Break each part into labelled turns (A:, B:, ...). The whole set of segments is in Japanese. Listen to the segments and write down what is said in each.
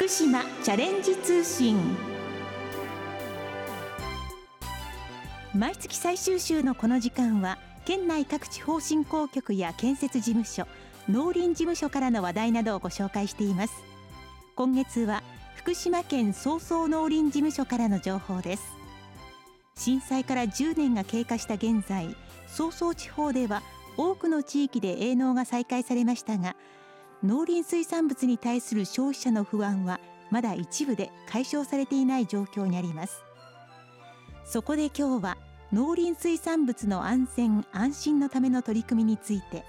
A: 福島チャレンジ通信。毎月最終週のこの時間は県内各地方振興局や建設事務所農林事務所からの話題などをご紹介しています。今月は福島県総総農林事務所からの情報です。震災から10年が経過した現在総総地方では多くの地域で営農が再開されましたが農林水産物に対する消費者の不安はまだ一部で解消されていない状況にあります。そこで今日は農林水産物の安全安心のための取り組みについて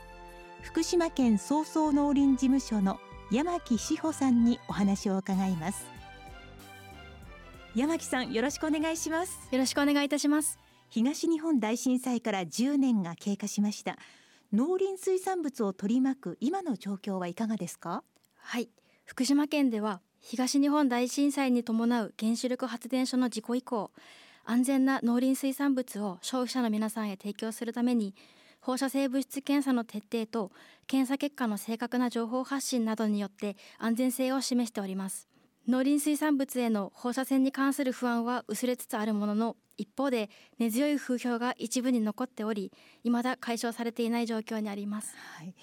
A: 福島県総総農林事務所の山木志保さんにお話を伺います。山木さんよろしくお願いします。
B: よろしくお願いいたします。
A: 東日本大震災から10年が経過しました農林水産物を取り巻く今の状況はいかがですか？
B: はい。福島県では東日本大震災に伴う原子力発電所の事故以降安全な農林水産物を消費者の皆さんへ提供するために放射性物質検査の徹底と検査結果の正確な情報発信などによって安全性を示しております。農林水産物への放射線に関する不安は薄れつつあるものの一方で根強い風評が一部に残っており未だ解消されていない状況にあります、はい、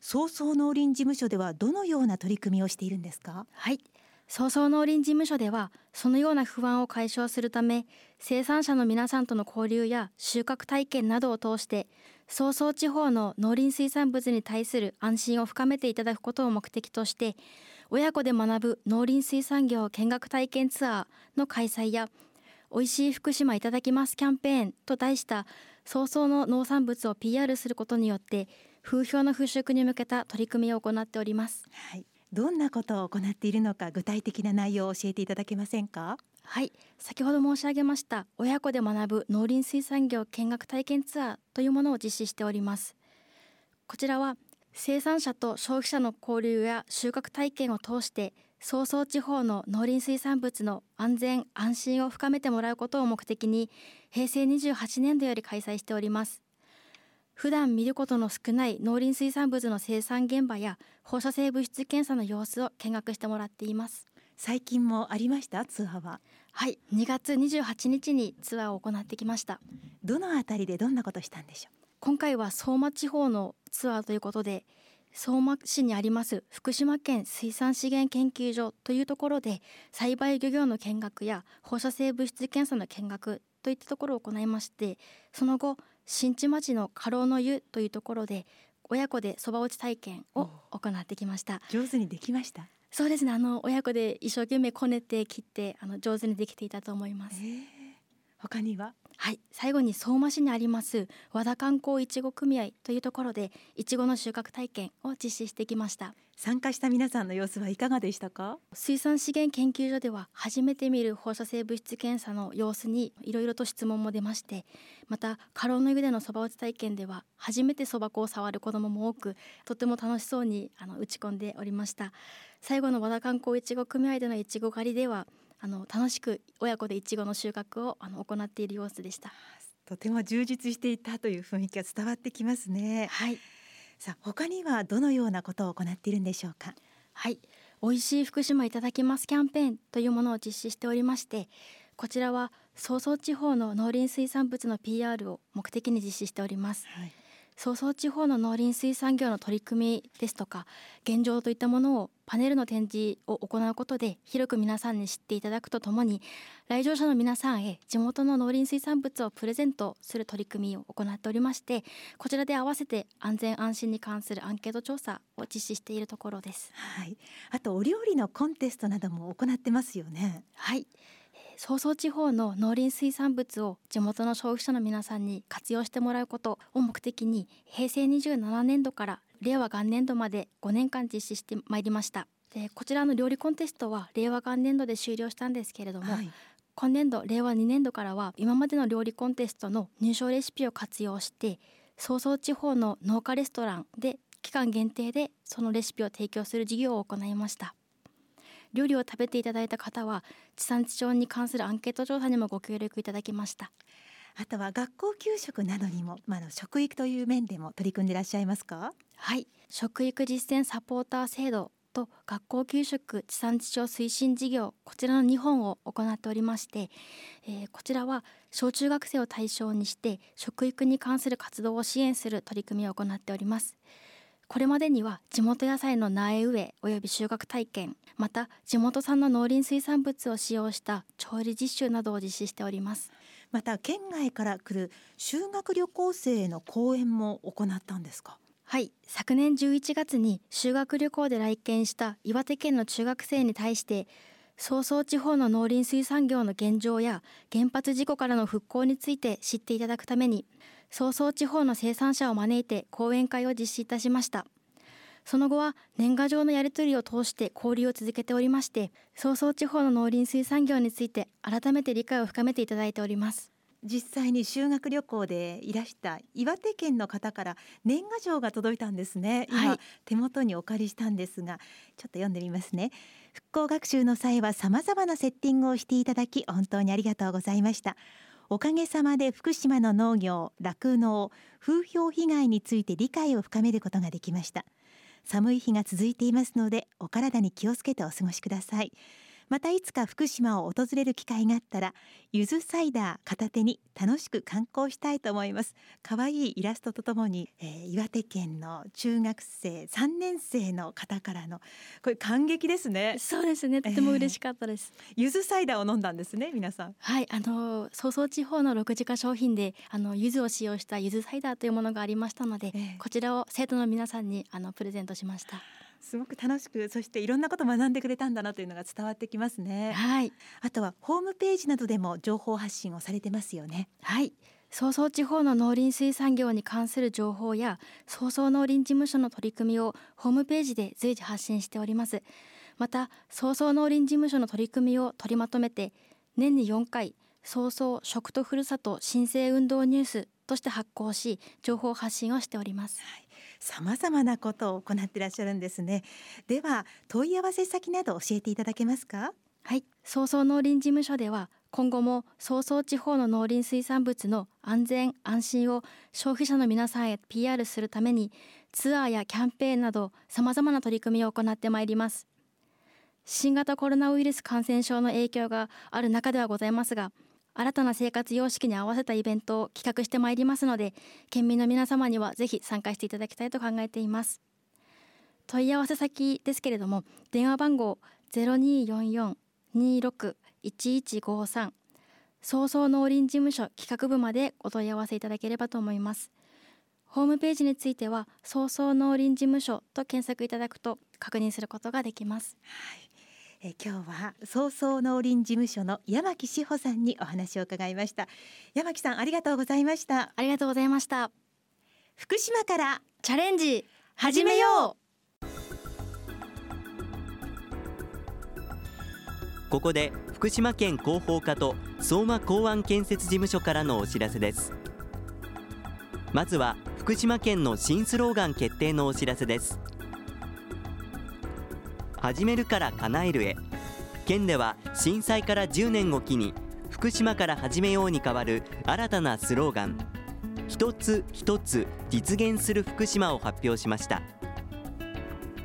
A: 総総農林事務所ではどのような取り組みをしているんですか？
B: はい。総総農林事務所ではそのような不安を解消するため生産者の皆さんとの交流や収穫体験などを通して総総地方の農林水産物に対する安心を深めていただくことを目的として親子で学ぶ農林水産業見学体験ツアーの開催や美味しい福島いただきますキャンペーンと題した早々の農産物を PR することによって風評の払拭に向けた取り組みを行っております、
A: はい、どんなことを行っているのか具体的な内容を教えていただけませんか？
B: はい。先ほど申し上げました親子で学ぶ農林水産業見学体験ツアーというものを実施しております。こちらは生産者と消費者の交流や収穫体験を通して早々地方の農林水産物の安全安心を深めてもらうことを目的に平成28年度より開催しております。普段見ることの少ない農林水産物の生産現場や放射性物質検査の様子を見学してもらっています。
A: 最近もありました？ツアーは。
B: はい。2月28日にツアーを行ってきました。
A: どのあたりでどんなことしたんでしょう？
B: 今回は相馬地方のツアーということで相馬市にあります福島県水産資源研究所というところで栽培漁業の見学や放射性物質検査の見学といったところを行いましてその後新地町の家老の湯というところで親子でそば打ち体験を行ってきました。
A: 上手にできました？
B: そうですね。あの親子で一生懸命こねて切ってあの上手にできていたと思います、えー、
A: 他には？
B: はい最後に相馬市にあります和田観光いちご組合というところでいちごの収穫体験を実施してきました。
A: 参加した皆さんの様子はいかがでしたか？
B: 水産資源研究所では初めて見る放射性物質検査の様子にいろいろと質問も出ましてまた過労の湯でのそば打ち体験では初めてそば粉を触る子どもも多くとても楽しそうにあの打ち込んでおりました。最後の和田観光いちご組合でのいちご狩りではあの楽しく親子でいちごの収穫をあの行っている様子でした。
A: とても充実していたという雰囲気が伝わってきますね。
B: はい。
A: さあ他にはどのようなことを行っているんでしょうか？
B: はい。美味しい福島いただきますキャンペーンというものを実施しておりましてこちらは早々地方の農林水産物の PR を目的に実施しております、はい早々地方の農林水産業の取り組みですとか現状といったものをパネルの展示を行うことで広く皆さんに知っていただくとともに来場者の皆さんへ地元の農林水産物をプレゼントする取り組みを行っておりましてこちらで合わせて安全安心に関するアンケート調査を実施しているところです。
A: はい、あとお料理のコンテストなども行ってますよね。
B: はい早々地方の農林水産物を地元の消費者の皆さんに活用してもらうことを目的に平成27年度から令和元年度まで5年間実施してまいりました。でこちらの料理コンテストは令和元年度で終了したんですけれども、はい、今年度令和2年度からは今までの料理コンテストの入賞レシピを活用して早々地方の農家レストランで期間限定でそのレシピを提供する事業を行いました。料理を食べていただいた方は地産地消に関するアンケート調査にもご協力いただきました。
A: あとは学校給食などにも、まあ、食育という面でも取り組んでいらっしゃいますか？
B: はい。食育実践サポーター制度と学校給食地産地消推進事業こちらの2本を行っておりまして、えー、こちらは小中学生を対象にして食育に関する活動を支援する取り組みを行っておりますこれまでには地元野菜の苗植えおよび収穫体験また地元産の農林水産物を使用した調理実習などを実施しております。
A: また県外から来る修学旅行生への講演も行ったんですか？
B: はい。昨年11月に修学旅行で来県した岩手県の中学生に対して早々地方の農林水産業の現状や原発事故からの復興について知っていただくために早々地方の生産者を招いて講演会を実施いたしました。その後は年賀状のやり取りを通して交流を続けておりまして早々地方の農林水産業について改めて理解を深めていただいております。
A: 実際に修学旅行でいらした岩手県の方から年賀状が届いたんですね。今、はい、手元にお借りしたんですがちょっと読んでみますね。復興学習の際は様々なセッティングをしていただき本当にありがとうございましたおかげさまで福島の農業、酪農、風評被害について理解を深めることができました。寒い日が続いていますのでお体に気をつけてお過ごしください。またいつか福島を訪れる機会があったらゆずサイダー片手に楽しく観光したいと思います。可愛いイラストとともに、えー、岩手県の中学生3年生の方からのこれ感激ですね。
B: そうですね。とても嬉しかったです、
A: えー、ゆずサイダーを飲んだんですね皆さん。
B: はい。あの早々地方の6時化商品であの柚子を使用したゆずサイダーというものがありましたので、えー、こちらを生徒の皆さんにあのプレゼントしました
A: すごく楽しくそしていろんなことを学んでくれたんだなというのが伝わってきますね。
B: はい。
A: あとはホームページなどでも情報発信をされてますよね。
B: はい。早々地方の農林水産業に関する情報や早々農林事務所の取り組みをホームページで随時発信しております。また早々農林事務所の取り組みを取りまとめて年に4回早々食とふるさと申請運動ニュースとして発行し情報発信をしております、はい
A: さまざまなことを行っていらっしゃるんですね。では問い合わせ先など教えていただけますか？
B: はい。早々農林事務所では今後も早々地方の農林水産物の安全安心を消費者の皆さんへ PR するためにツアーやキャンペーンなどさまざまな取り組みを行ってまいります。新型コロナウイルス感染症の影響がある中ではございますが新たな生活様式に合わせたイベントを企画してまいりますので県民の皆様にはぜひ参加していただきたいと考えています。問い合わせ先ですけれども電話番号0244-26-1153早々農林事務所企画部までお問い合わせいただければと思います。ホームページについては早々農林事務所と検索いただくと確認することができます、
A: はい。え今日は早々農林事務所の山木志保さんにお話を伺いました。山木さんありがとうございました。
B: ありがとうございました。
A: 福島から
B: チャレンジ始めよう。
C: ここで福島県広報課と相馬港湾建設事務所からのお知らせです。まずは福島県の新スローガン決定のお知らせです始めるから叶えるへ。県では震災から10年を機に福島から始めように変わる新たなスローガン。一つ一つ実現する福島を発表しました。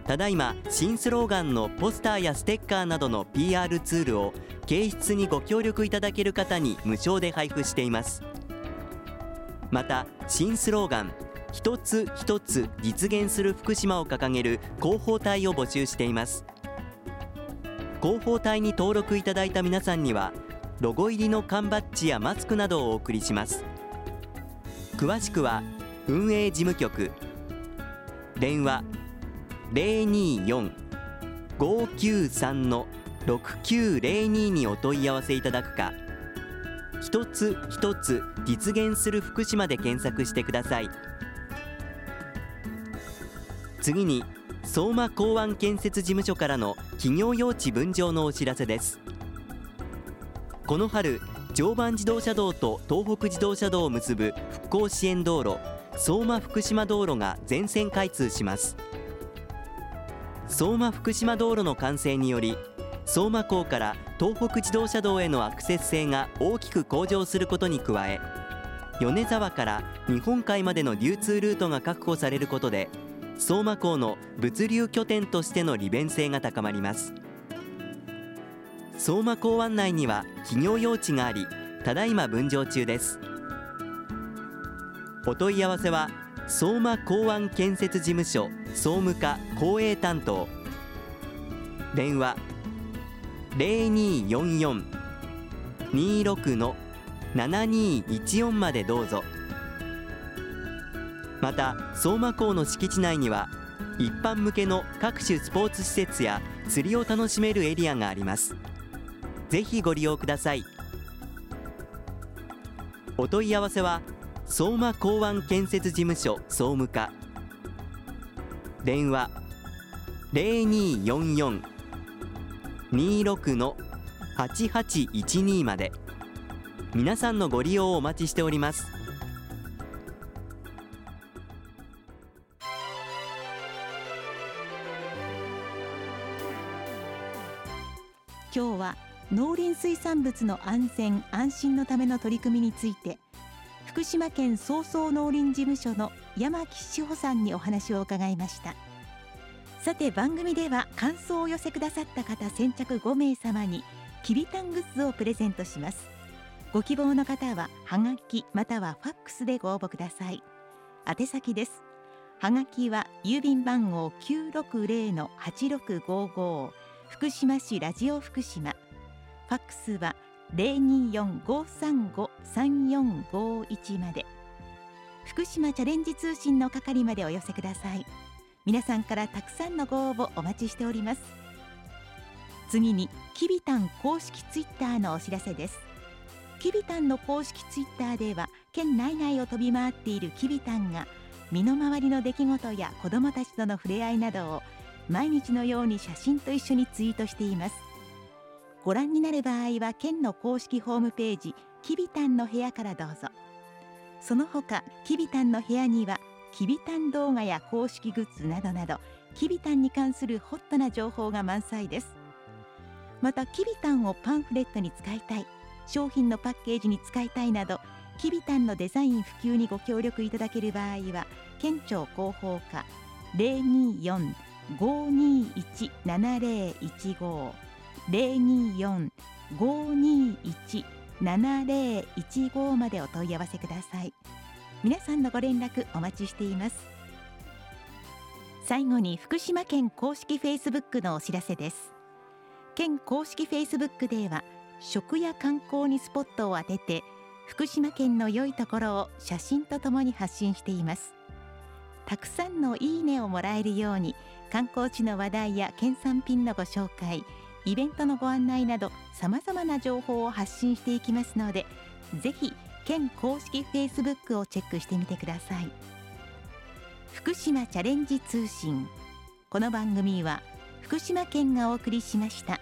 C: ただいま新スローガンのポスターやステッカーなどの PR ツールを掲出にご協力いただける方に無償で配布しています。また新スローガン一つ一つ実現する福島を掲げる広報隊を募集しています。広報隊に登録いただいた皆さんにはロゴ入りの缶バッジやマスクなどをお送りします詳しくは運営事務局電話024-593の6902にお問い合わせいただくか一つ一つ実現する福島で検索してください。次に相馬港湾建設事務所からの企業用地分譲のお知らせです。この春常磐自動車道と東北自動車道を結ぶ復興支援道路相馬福島道路が全線開通します。相馬福島道路の完成により相馬港から東北自動車道へのアクセス性が大きく向上することに加え米沢から日本海までの流通ルートが確保されることで相馬港の物流拠点としての利便性が高まります。相馬港湾内には企業用地がありただいま分譲中です。お問い合わせは相馬港湾建設事務所総務課公営担当。電話0244-26の7214までどうぞ。また相馬港の敷地内には一般向けの各種スポーツ施設や釣りを楽しめるエリアがあります。ぜひご利用ください。お問い合わせは相馬港湾建設事務所総務課。電話0244-26の8812まで。皆さんのご利用をお待ちしております。
A: 今日は農林水産物の安全安心のための取り組みについて福島県総総農林事務所の山木志保さんにお話を伺いました。さて番組では感想をお寄せくださった方先着5名様にきびたんグッズをプレゼントします。ご希望の方はハガキまたはファックスでご応募ください。宛先です。ハガキは郵便番号960-8655福島市ラジオ福島。ファックスは024-535-3451まで。福島チャレンジ通信の係までお寄せください。皆さんからたくさんのご応募お待ちしております。次にきびたん公式ツイッターのお知らせです。きびたんの公式ツイッターでは県内外を飛び回っているきびたんが身の回りの出来事や子どもたちとの触れ合いなどを毎日のように写真と一緒にツイートしています。ご覧になる場合は県の公式ホームページきびたんの部屋からどうぞ。その他きびたんの部屋にはきびたん動画や公式グッズなどなどきびたんに関するホットな情報が満載です。またきびたんをパンフレットに使いたい商品のパッケージに使いたいなどきびたんのデザイン普及にご協力いただける場合は県庁広報課0 2 4 024-521-7015 024-521-7015までお問い合わせください。皆さんのご連絡お待ちしています。最後に福島県公式フェイスブックのお知らせです。県公式フェイスブックでは食や観光にスポットを当てて福島県の良いところを写真とともに発信しています。たくさんのいいねをもらえるように観光地の話題や県産品のご紹介イベントのご案内などさまざまな情報を発信していきますのでぜひ県公式フェイスブックをチェックしてみてください。福島チャレンジ通信。この番組は福島県がお送りしました。